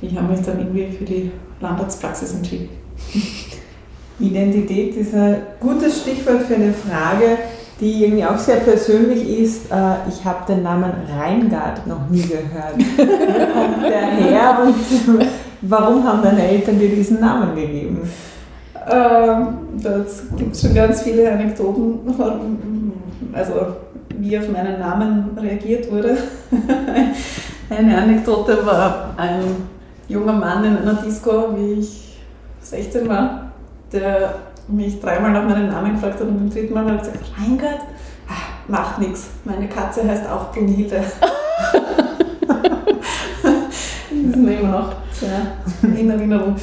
ich habe mich dann irgendwie für die Landarztpraxis entschieden. Identität ist ein gutes Stichwort für eine Frage, die irgendwie auch sehr persönlich ist. Äh, ich habe den Namen Reingard noch nie gehört. Wo kommt der her und warum haben deine Eltern dir diesen Namen gegeben? Ähm, das gibt es schon ganz viele Anekdoten, also wie auf meinen Namen reagiert wurde. Eine Anekdote war ein junger Mann in einer Disco, wie ich 16 war, der mich dreimal nach meinem Namen gefragt hat und beim dritten Mal hat er gesagt, Reingard? Ah, macht nichts, meine Katze heißt auch Brunhilde. ist mir immer noch sehr in Erinnerung.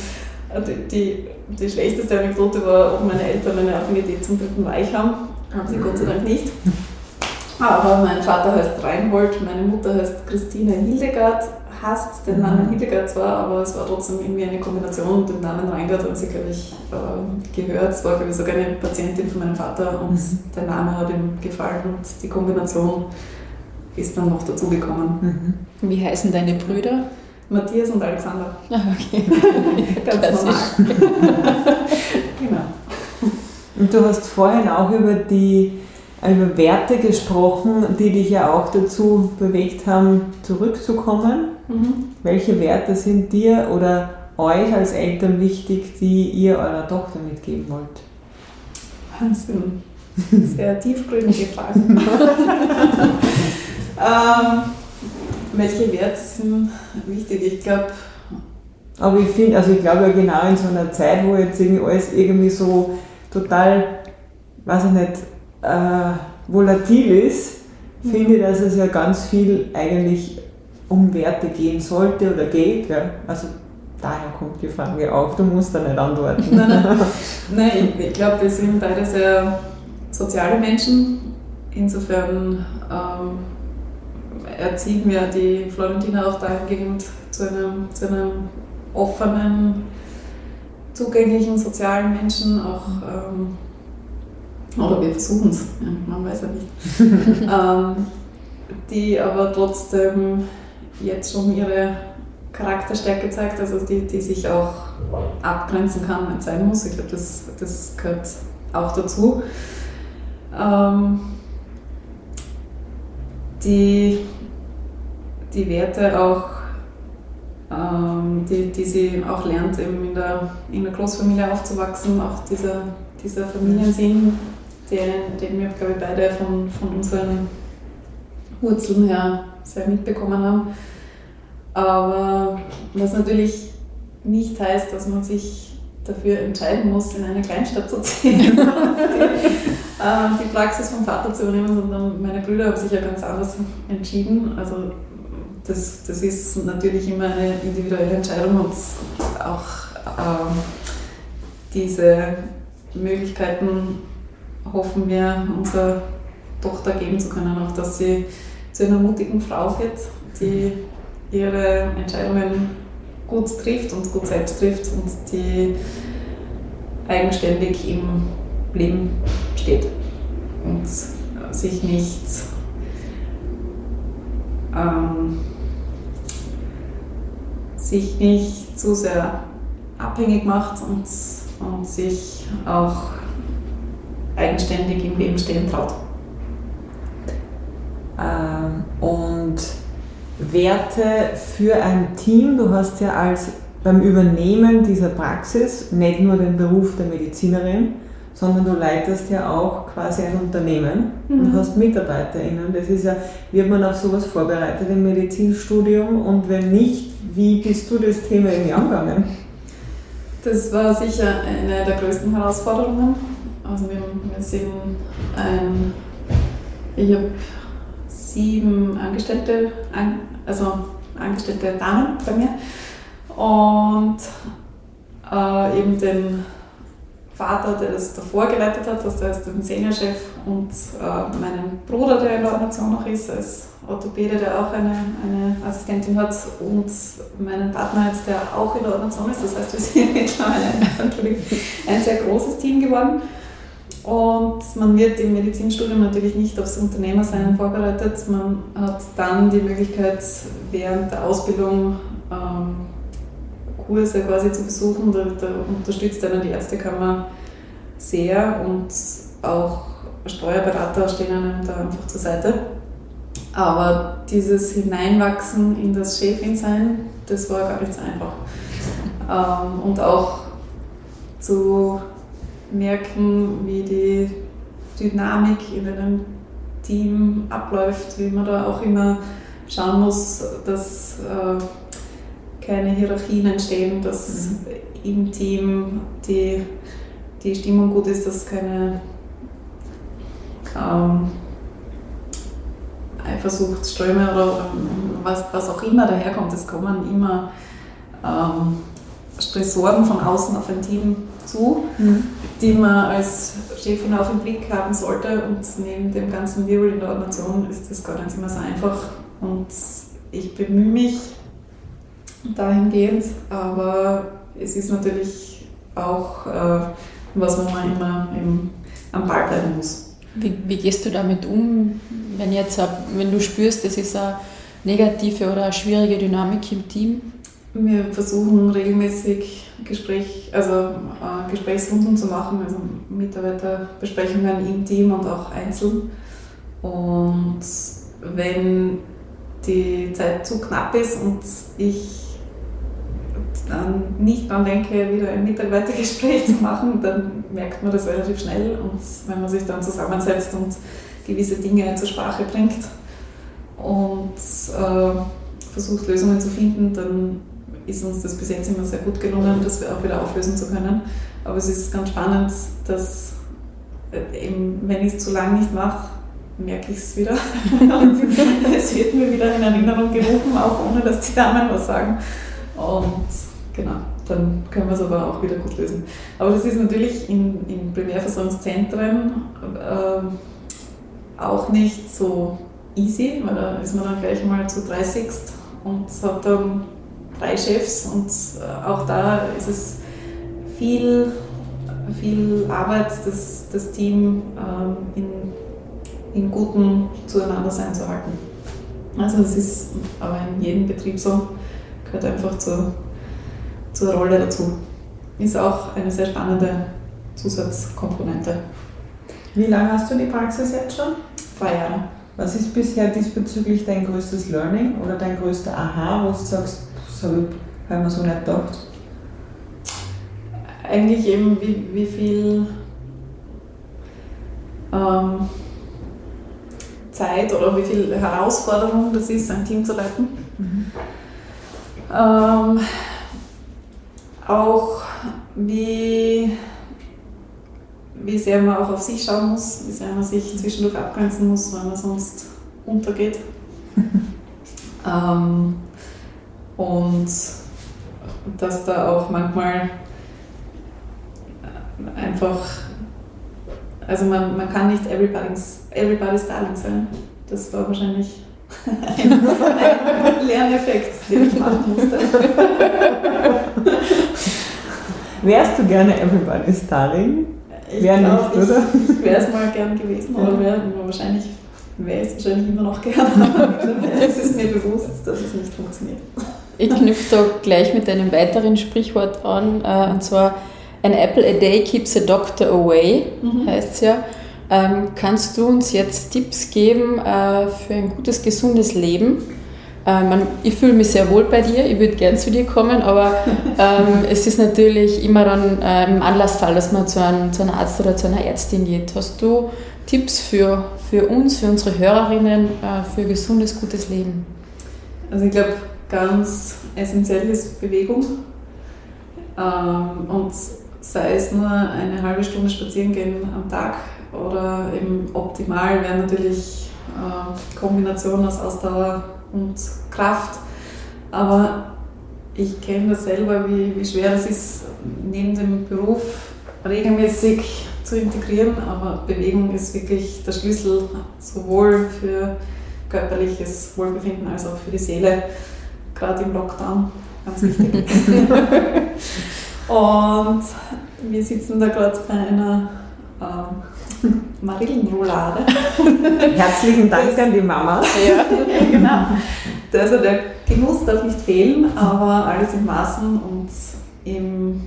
Die, die, die, schlechteste Anekdote war, ob meine Eltern eine Affinität zum dritten Reich haben. Haben sie Gott sei Dank nicht. Aber mein Vater heißt Reinhold, meine Mutter heißt Christine Hildegard, hasst den Namen Hildegard zwar, aber es war trotzdem irgendwie eine Kombination und den Namen Reingard haben sie, glaube ich, äh, gehört. Es war, glaube ich, sogar eine Patientin von meinem Vater und mhm. der Name hat ihm gefallen und die Kombination ist dann noch dazugekommen. Mhm. Wie heißen deine Brüder? Matthias und Alexander. Ah, okay. Ganz normal. genau. Und du hast vorhin auch über die über Werte gesprochen, die dich ja auch dazu bewegt haben, zurückzukommen. Mhm. Welche Werte sind dir oder euch als Eltern wichtig, die ihr eurer Tochter mitgeben wollt? Wahnsinn. Sehr tiefgründige Fragen. ähm, welche Werte sind wichtig? Ich glaube. Aber ich finde, also ich glaube ja genau in so einer Zeit, wo jetzt irgendwie alles irgendwie so total, weiß ich nicht, äh, volatil ist, mhm. finde ich, dass es ja ganz viel eigentlich um Werte gehen sollte oder geht. Ja. Also daher kommt die Frage auch, du musst da nicht antworten. Nein, nein. nein ich, ich glaube, wir sind beide sehr soziale Menschen. Insofern ähm, erziehen wir die Florentina auch dahingehend zu einem, zu einem offenen, zugänglichen, sozialen Menschen, auch ähm, oder wir versuchen es, ja, man weiß ja nicht. ähm, die aber trotzdem jetzt schon ihre Charakterstärke zeigt, also die, die sich auch abgrenzen kann, wenn es sein muss. Ich glaube, das, das gehört auch dazu. Ähm, die, die Werte auch, ähm, die, die sie auch lernt, eben in der, in der Großfamilie aufzuwachsen, auch dieser, dieser Familiensinn, den, den wir, glaube ich, beide von, von unseren Wurzeln her sehr mitbekommen haben. Aber was natürlich nicht heißt, dass man sich dafür entscheiden muss, in eine Kleinstadt zu ziehen die, äh, die Praxis vom Vater zu übernehmen, sondern meine Brüder haben sich ja ganz anders entschieden. Also das, das ist natürlich immer eine individuelle Entscheidung und auch äh, diese Möglichkeiten hoffen wir, unserer Tochter geben zu können, auch dass sie zu einer mutigen Frau wird, die ihre Entscheidungen gut trifft und gut selbst trifft und die eigenständig im Leben steht und sich nicht ähm, sich nicht zu sehr abhängig macht und, und sich auch eigenständig im Leben stehen traut. Ähm, und Werte für ein Team, du hast ja als beim Übernehmen dieser Praxis nicht nur den Beruf der Medizinerin, sondern du leitest ja auch quasi ein Unternehmen mhm. und hast MitarbeiterInnen. Das ist ja, wird man auf sowas vorbereitet im Medizinstudium und wenn nicht, wie bist du das Thema irgendwie angegangen? Das war sicher eine der größten Herausforderungen. Also wir, wir sind ein, ich habe sieben Angestellte, also angestellte Damen bei mir und äh, eben den Vater, der das davor geleitet hat, also der ist der Seniorchef und äh, meinen Bruder, der in der Ordination noch ist, als Orthopäde, der auch eine, eine Assistentin hat und meinen Partner jetzt, der auch in der Ordination ist. Das heißt, wir sind mittlerweile ein sehr großes Team geworden. Und man wird im Medizinstudium natürlich nicht aufs Unternehmersein vorbereitet. Man hat dann die Möglichkeit, während der Ausbildung ähm, Kurse quasi zu besuchen. Da, da unterstützt einen die Ärztekammer sehr und auch Steuerberater stehen einem da einfach zur Seite. Aber dieses Hineinwachsen in das Chefin-Sein, das war gar nicht so einfach. Ähm, und auch zu merken, wie die Dynamik in einem Team abläuft, wie man da auch immer schauen muss, dass äh, keine Hierarchien entstehen, dass mhm. im Team die, die Stimmung gut ist, dass keine ähm, Eifersuchtsströme oder was, was auch immer daherkommt. Es kommen immer ähm, Stressoren von außen auf ein Team zu, mhm. die man als Chefin auch im Blick haben sollte. Und neben dem ganzen Wirbel in der Ordination ist das gar nicht immer so einfach. Und ich bemühe mich, dahingehend, aber es ist natürlich auch äh, was, wo man immer im, am Ball bleiben muss. Wie, wie, gehst du damit um, wenn, jetzt, wenn du spürst, es ist eine negative oder eine schwierige Dynamik im Team? Wir versuchen regelmäßig Gespräch, also äh, Gesprächsrunden zu machen, also Mitarbeiterbesprechungen im Team und auch einzeln. Und wenn die Zeit zu knapp ist und ich dann nicht daran denke, wieder ein Mitarbeitergespräch zu machen, dann merkt man das relativ schnell. Und wenn man sich dann zusammensetzt und gewisse Dinge zur Sprache bringt und äh, versucht, Lösungen zu finden, dann ist uns das bis jetzt immer sehr gut gelungen, das auch wieder auflösen zu können. Aber es ist ganz spannend, dass äh, eben, wenn ich es zu lange nicht mache, merke ich es wieder. es wird mir wieder in Erinnerung gerufen, auch ohne dass die Damen was sagen. Und Genau, dann können wir es aber auch wieder gut lösen. Aber das ist natürlich in, in Primärversorgungszentren äh, auch nicht so easy, weil da ist man dann gleich mal zu 30 und hat dann drei Chefs und äh, auch da ist es viel, viel Arbeit, das, das Team äh, in, in gutem Zueinandersein zu halten. Also es ist aber in jedem Betrieb so, gehört einfach zur zur Rolle dazu. Ist auch eine sehr spannende Zusatzkomponente. Wie lange hast du die Praxis jetzt schon? Drei Jahre. Was ist bisher diesbezüglich dein größtes Learning oder dein größter Aha, wo du sagst, das habe ich mir so nicht gedacht? Eigentlich eben, wie, wie viel ähm, Zeit oder wie viel Herausforderung das ist, ein Team zu leiten. Mhm. Ähm, auch wie, wie sehr man auch auf sich schauen muss, wie sehr man sich zwischendurch abgrenzen muss, weil man sonst untergeht. ähm, und dass da auch manchmal einfach, also man, man kann nicht everybody's, everybody's darling sein. Das war wahrscheinlich ein, ein Lerneffekt, den ich machen musste. Wärst du gerne Everybody's Darling? Ich Wäre nicht, oder? Ich, wäre es mal gern gewesen, oder wär, wahrscheinlich wäre es wahrscheinlich immer noch gern, es ist mir bewusst, dass es nicht funktioniert. Ich knüpfe da gleich mit einem weiteren Sprichwort an, äh, und zwar An apple a day keeps a doctor away, mhm. heißt es ja. Ähm, kannst du uns jetzt Tipps geben äh, für ein gutes, gesundes Leben? Äh, man, ich fühle mich sehr wohl bei dir, ich würde gern zu dir kommen, aber ähm, es ist natürlich immer dann äh, im Anlassfall, dass man zu einem, zu einem Arzt oder zu einer Ärztin geht. Hast du Tipps für, für uns, für unsere Hörerinnen, äh, für gesundes, gutes Leben? Also ich glaube, ganz essentiell ist Bewegung. Ähm, und sei es nur eine halbe Stunde spazieren gehen am Tag oder eben optimal wäre natürlich äh, Kombination aus Ausdauer und Kraft. Aber ich kenne das selber, wie, wie schwer das ist, neben dem Beruf regelmäßig zu integrieren. Aber Bewegung ist wirklich der Schlüssel sowohl für körperliches Wohlbefinden als auch für die Seele, gerade im Lockdown. Ganz wichtig. und wir sitzen da gerade bei einer ähm, Marillenroulade. Herzlichen Dank das, an die Mama. Ja, genau. Also der Genuss darf nicht fehlen, aber alles in Maßen und im,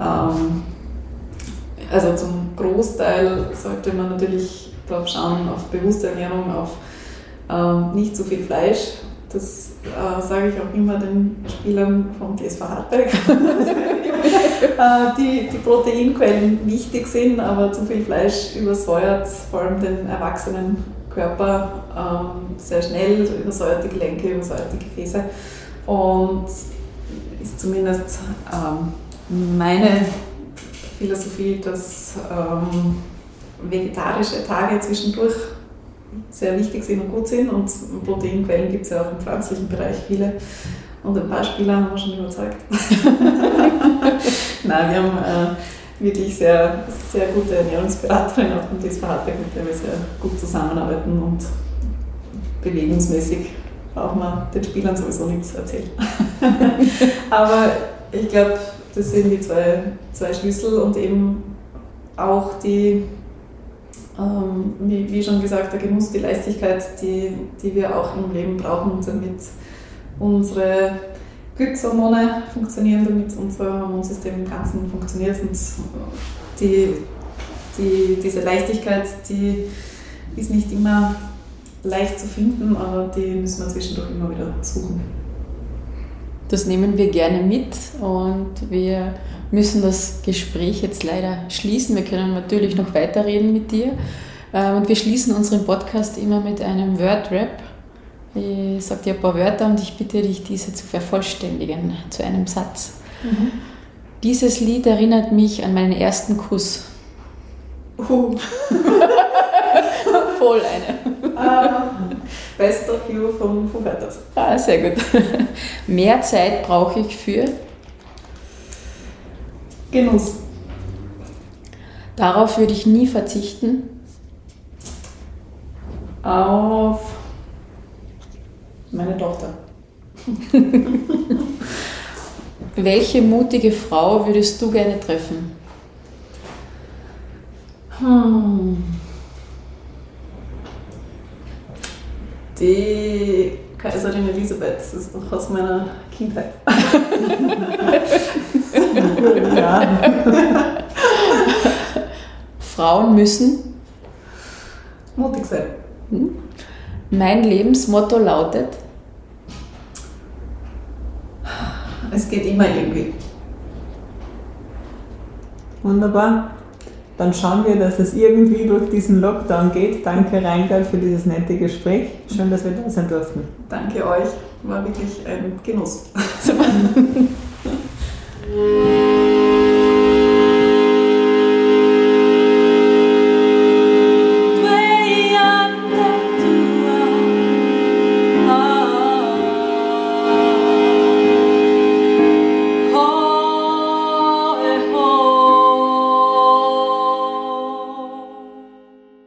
ähm, also zum Großteil sollte man natürlich darauf schauen, auf bewusste Ernährung, auf ähm, nicht zu viel Fleisch. Das äh, sage ich auch immer den Spielern vom TSV Hartberg. äh, die, die Proteinquellen wichtig sind, aber zu viel Fleisch übersäuert vor allem den erwachsenen Körper ähm, sehr schnell, übersäuert die Gelenke, übersäuert die Gefäße und ist zumindest ähm, meine Philosophie, dass ähm, vegetarische Tage zwischendurch sehr wichtig sind und gut sind und Proteinquellen gibt es ja auch im pflanzlichen Bereich viele. Und ein paar Spieler haben wir schon überzeugt. Nein, wir haben äh, wirklich sehr, sehr gute Ernährungsberaterinnen auf dem TSV Hartberg, mit der wir sehr gut zusammenarbeiten und bewegungsmäßig brauchen wir den Spielern sowieso nichts erzählen. Aber ich glaube, das sind die zwei, zwei Schlüssel und eben auch die, ähm, wie, wie, schon gesagt, der Genuss, die Leichtigkeit, die, die wir auch im Leben brauchen, damit unsere Glückshormone funktionieren, damit unser Hormonsystem im Ganzen funktioniert und die, die, diese Leichtigkeit, die ist nicht immer leicht zu finden, aber die müssen wir zwischendurch immer wieder suchen. Das nehmen wir gerne mit und wir müssen das Gespräch jetzt leider schließen. Wir können natürlich noch weiterreden mit dir. Äh, und wir schließen unseren Podcast immer mit einem Word-Rap. Ich sage dir ein paar Wörter und ich bitte dich, diese zu vervollständigen zu einem Satz. Mhm. Dieses Lied erinnert mich an meinen ersten Kuss. Uh. Voll eine. Uh, best of You von Foo Fighters. Ah, sehr gut. Mehr Zeit brauche ich für Genuss. Darauf würde ich nie verzichten. Auf meine Tochter. Welche mutige Frau würdest du gerne treffen? Hm. Die Kaiserin Elisabeth, das ist noch aus meiner Kindheit. ja. Frauen müssen mutig sein. Hm? Mein Lebensmotto lautet? Es geht immer irgendwie. Wunderbar. Dann schauen wir, dass es irgendwie durch diesen Lockdown geht. Danke, Reingard, für dieses nette Gespräch. Schön, dass wir da sein durften. Danke euch. War wirklich ein Genuss.